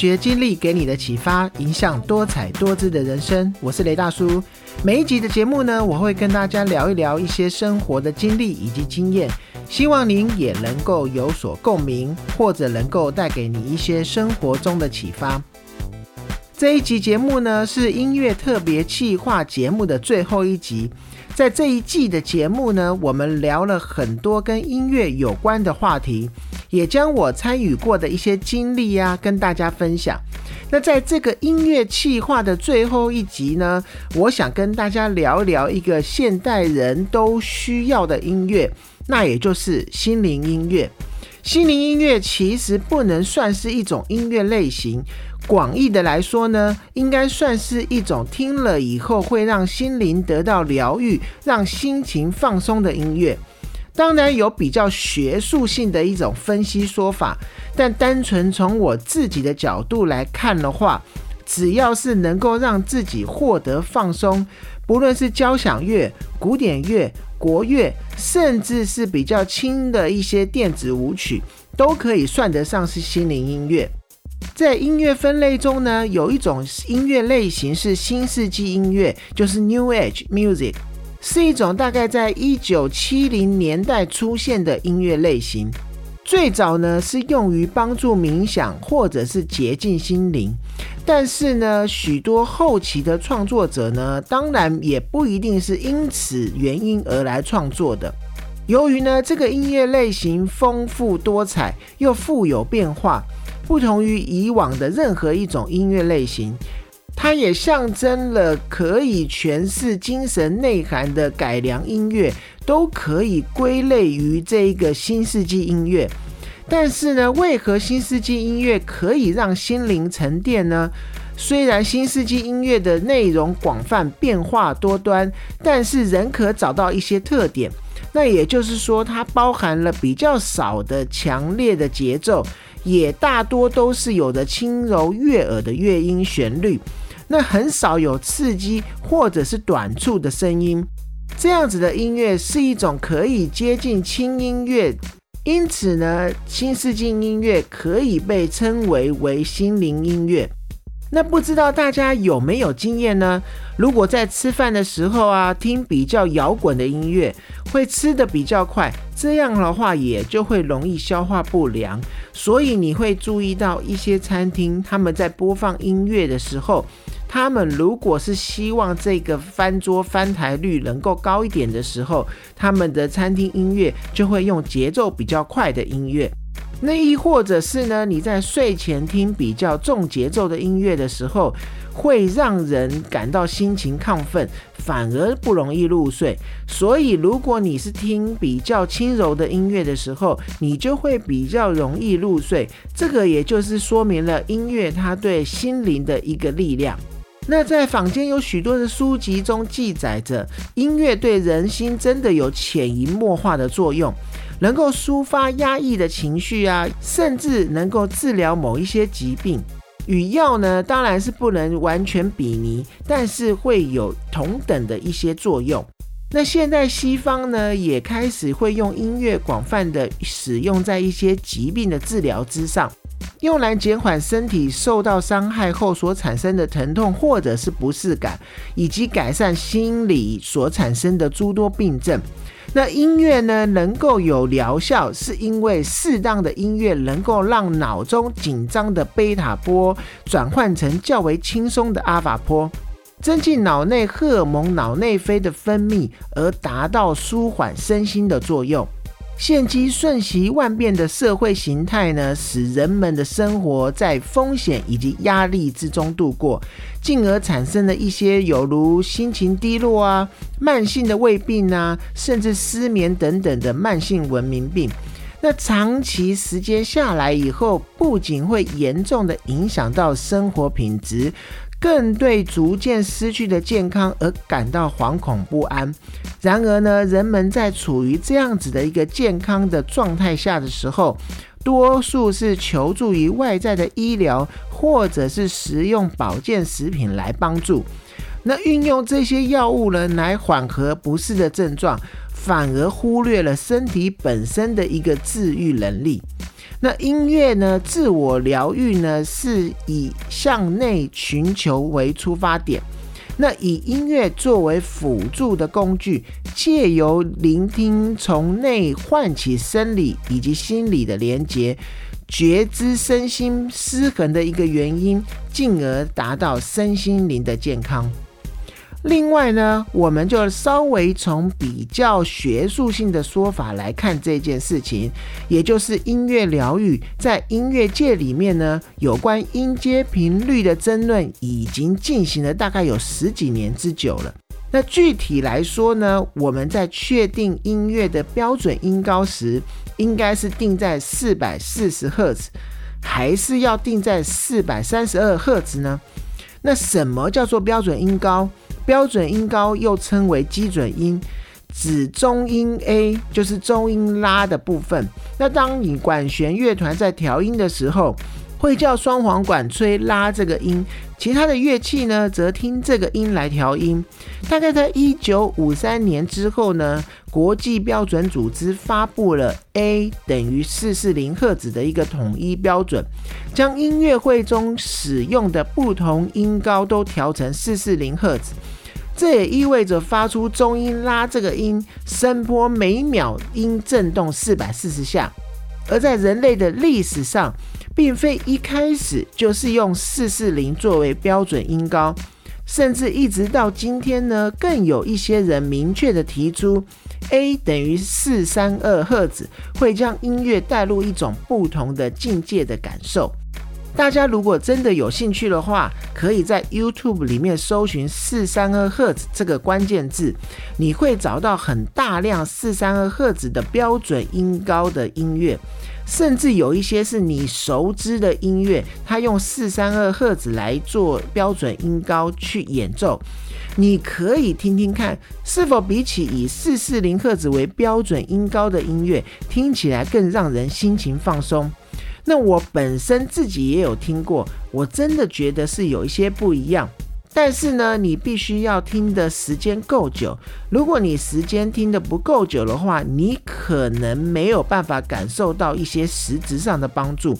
学经历给你的启发，影响多彩多姿的人生。我是雷大叔。每一集的节目呢，我会跟大家聊一聊一些生活的经历以及经验，希望您也能够有所共鸣，或者能够带给你一些生活中的启发。这一集节目呢，是音乐特别企划节目的最后一集。在这一季的节目呢，我们聊了很多跟音乐有关的话题，也将我参与过的一些经历呀跟大家分享。那在这个音乐企划的最后一集呢，我想跟大家聊聊一个现代人都需要的音乐，那也就是心灵音乐。心灵音乐其实不能算是一种音乐类型。广义的来说呢，应该算是一种听了以后会让心灵得到疗愈、让心情放松的音乐。当然有比较学术性的一种分析说法，但单纯从我自己的角度来看的话，只要是能够让自己获得放松，不论是交响乐、古典乐、国乐，甚至是比较轻的一些电子舞曲，都可以算得上是心灵音乐。在音乐分类中呢，有一种音乐类型是新世纪音乐，就是 New Age Music，是一种大概在一九七零年代出现的音乐类型。最早呢是用于帮助冥想或者是洁净心灵，但是呢，许多后期的创作者呢，当然也不一定是因此原因而来创作的。由于呢，这个音乐类型丰富多彩又富有变化。不同于以往的任何一种音乐类型，它也象征了可以诠释精神内涵的改良音乐，都可以归类于这一个新世纪音乐。但是呢，为何新世纪音乐可以让心灵沉淀呢？虽然新世纪音乐的内容广泛、变化多端，但是仍可找到一些特点。那也就是说，它包含了比较少的强烈的节奏。也大多都是有着轻柔悦耳的乐音旋律，那很少有刺激或者是短促的声音。这样子的音乐是一种可以接近轻音乐，因此呢，新世纪音乐可以被称为为心灵音乐。那不知道大家有没有经验呢？如果在吃饭的时候啊，听比较摇滚的音乐，会吃的比较快，这样的话也就会容易消化不良。所以你会注意到一些餐厅，他们在播放音乐的时候，他们如果是希望这个翻桌翻台率能够高一点的时候，他们的餐厅音乐就会用节奏比较快的音乐。那亦或者是呢？你在睡前听比较重节奏的音乐的时候，会让人感到心情亢奋，反而不容易入睡。所以，如果你是听比较轻柔的音乐的时候，你就会比较容易入睡。这个也就是说明了音乐它对心灵的一个力量。那在坊间有许多的书籍中记载着，音乐对人心真的有潜移默化的作用。能够抒发压抑的情绪啊，甚至能够治疗某一些疾病。与药呢，当然是不能完全比拟，但是会有同等的一些作用。那现在西方呢，也开始会用音乐广泛的使用在一些疾病的治疗之上，用来减缓身体受到伤害后所产生的疼痛或者是不适感，以及改善心理所产生的诸多病症。那音乐呢，能够有疗效，是因为适当的音乐能够让脑中紧张的贝塔波转换成较为轻松的阿法波，增进脑内荷尔蒙脑内啡的分泌，而达到舒缓身心的作用。现今瞬息万变的社会形态呢，使人们的生活在风险以及压力之中度过，进而产生了一些有如心情低落啊、慢性的胃病啊，甚至失眠等等的慢性文明病。那长期时间下来以后，不仅会严重的影响到生活品质。更对逐渐失去的健康而感到惶恐不安。然而呢，人们在处于这样子的一个健康的状态下的时候，多数是求助于外在的医疗或者是食用保健食品来帮助。那运用这些药物呢，来缓和不适的症状，反而忽略了身体本身的一个治愈能力。那音乐呢，自我疗愈呢，是以向内寻求为出发点。那以音乐作为辅助的工具，借由聆听，从内唤起生理以及心理的连接，觉知身心失衡的一个原因，进而达到身心灵的健康。另外呢，我们就稍微从比较学术性的说法来看这件事情，也就是音乐疗愈在音乐界里面呢，有关音阶频率的争论已经进行了大概有十几年之久了。那具体来说呢，我们在确定音乐的标准音高时，应该是定在四百四十赫兹，还是要定在四百三十二赫兹呢？那什么叫做标准音高？标准音高又称为基准音，指中音 A，就是中音拉的部分。那当你管弦乐团在调音的时候，会叫双簧管吹拉这个音，其他的乐器呢，则听这个音来调音。大概在一九五三年之后呢，国际标准组织发布了 A 等于四四零赫兹的一个统一标准，将音乐会中使用的不同音高都调成四四零赫兹。这也意味着发出中音拉这个音声波每秒音振动四百四十下，而在人类的历史上。并非一开始就是用四四零作为标准音高，甚至一直到今天呢，更有一些人明确的提出，A 等于四三二赫兹，会将音乐带入一种不同的境界的感受。大家如果真的有兴趣的话，可以在 YouTube 里面搜寻四三二赫兹这个关键字，你会找到很大量四三二赫兹的标准音高的音乐。甚至有一些是你熟知的音乐，它用四三二赫兹来做标准音高去演奏，你可以听听看，是否比起以四四零赫兹为标准音高的音乐，听起来更让人心情放松。那我本身自己也有听过，我真的觉得是有一些不一样。但是呢，你必须要听的时间够久。如果你时间听的不够久的话，你可能没有办法感受到一些实质上的帮助。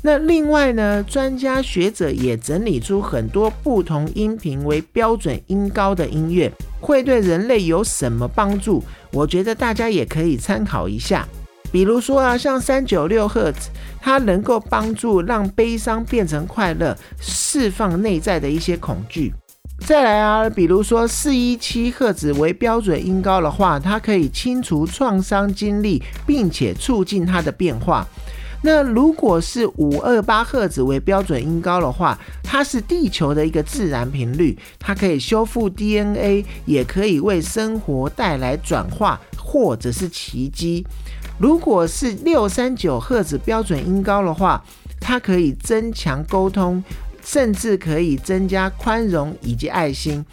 那另外呢，专家学者也整理出很多不同音频为标准音高的音乐，会对人类有什么帮助？我觉得大家也可以参考一下。比如说啊，像三九六赫兹，它能够帮助让悲伤变成快乐，释放内在的一些恐惧。再来啊，比如说四一七赫兹为标准音高的话，它可以清除创伤经历，并且促进它的变化。那如果是五二八赫兹为标准音高的话，它是地球的一个自然频率，它可以修复 DNA，也可以为生活带来转化或者是奇迹。如果是六三九赫兹标准音高的话，它可以增强沟通，甚至可以增加宽容以及爱心。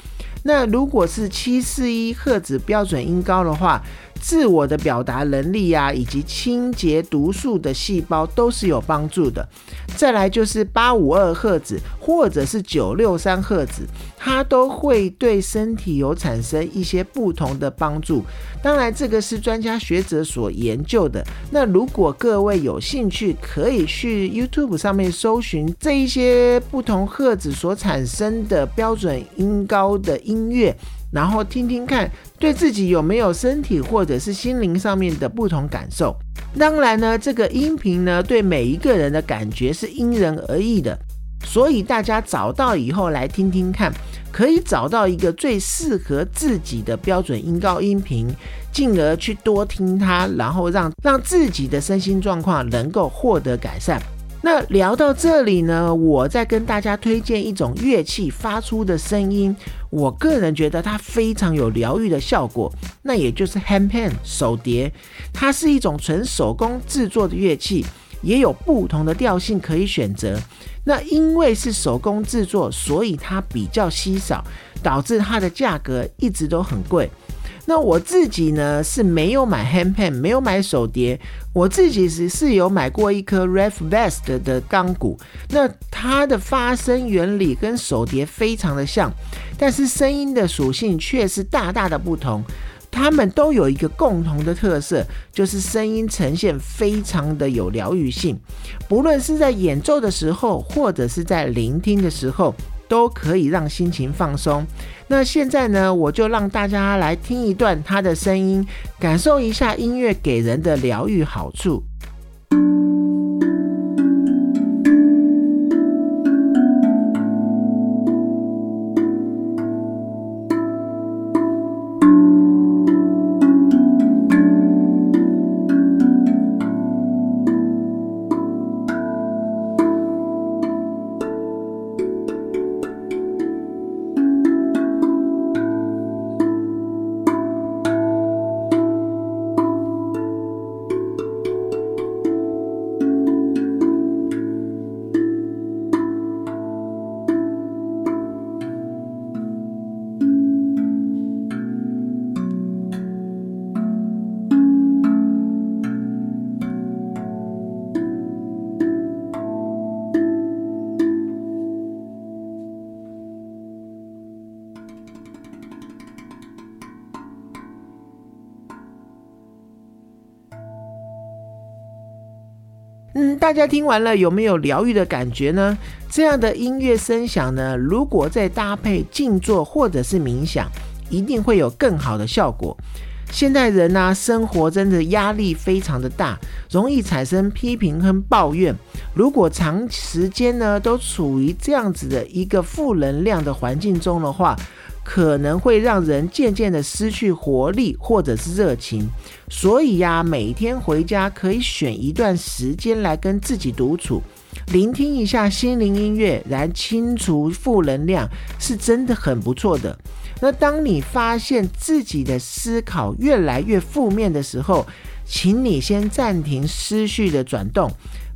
那如果是七四一赫兹标准音高的话，自我的表达能力呀，以及清洁毒素的细胞都是有帮助的。再来就是八五二赫兹或者是九六三赫兹，它都会对身体有产生一些不同的帮助。当然，这个是专家学者所研究的。那如果各位有兴趣，可以去 YouTube 上面搜寻这一些不同赫兹所产生的标准音高的音乐。然后听听看，对自己有没有身体或者是心灵上面的不同感受。当然呢，这个音频呢，对每一个人的感觉是因人而异的，所以大家找到以后来听听看，可以找到一个最适合自己的标准音高音频，进而去多听它，然后让让自己的身心状况能够获得改善。那聊到这里呢，我再跟大家推荐一种乐器发出的声音，我个人觉得它非常有疗愈的效果，那也就是 handpan 手碟，它是一种纯手工制作的乐器，也有不同的调性可以选择。那因为是手工制作，所以它比较稀少，导致它的价格一直都很贵。那我自己呢是没有买 handpan，没有买手碟。我自己是是有买过一颗 Ref Vest 的钢鼓，那它的发声原理跟手碟非常的像，但是声音的属性却是大大的不同。他们都有一个共同的特色，就是声音呈现非常的有疗愈性，不论是在演奏的时候，或者是在聆听的时候，都可以让心情放松。那现在呢，我就让大家来听一段他的声音，感受一下音乐给人的疗愈好处。嗯，大家听完了有没有疗愈的感觉呢？这样的音乐声响呢，如果再搭配静坐或者是冥想，一定会有更好的效果。现代人呢，生活真的压力非常的大，容易产生批评和抱怨。如果长时间呢都处于这样子的一个负能量的环境中的话，可能会让人渐渐的失去活力或者是热情，所以呀，每天回家可以选一段时间来跟自己独处，聆听一下心灵音乐，来清除负能量，是真的很不错的。那当你发现自己的思考越来越负面的时候，请你先暂停思绪的转动。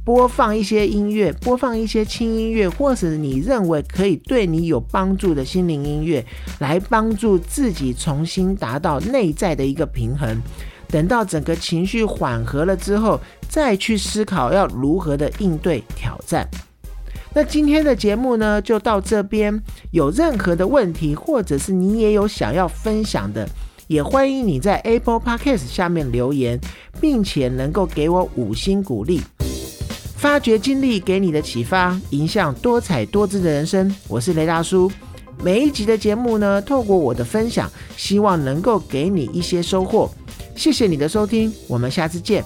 播放一些音乐，播放一些轻音乐，或是你认为可以对你有帮助的心灵音乐，来帮助自己重新达到内在的一个平衡。等到整个情绪缓和了之后，再去思考要如何的应对挑战。那今天的节目呢，就到这边。有任何的问题，或者是你也有想要分享的，也欢迎你在 Apple Podcast 下面留言，并且能够给我五星鼓励。发掘经历给你的启发，迎向多彩多姿的人生。我是雷大叔。每一集的节目呢，透过我的分享，希望能够给你一些收获。谢谢你的收听，我们下次见。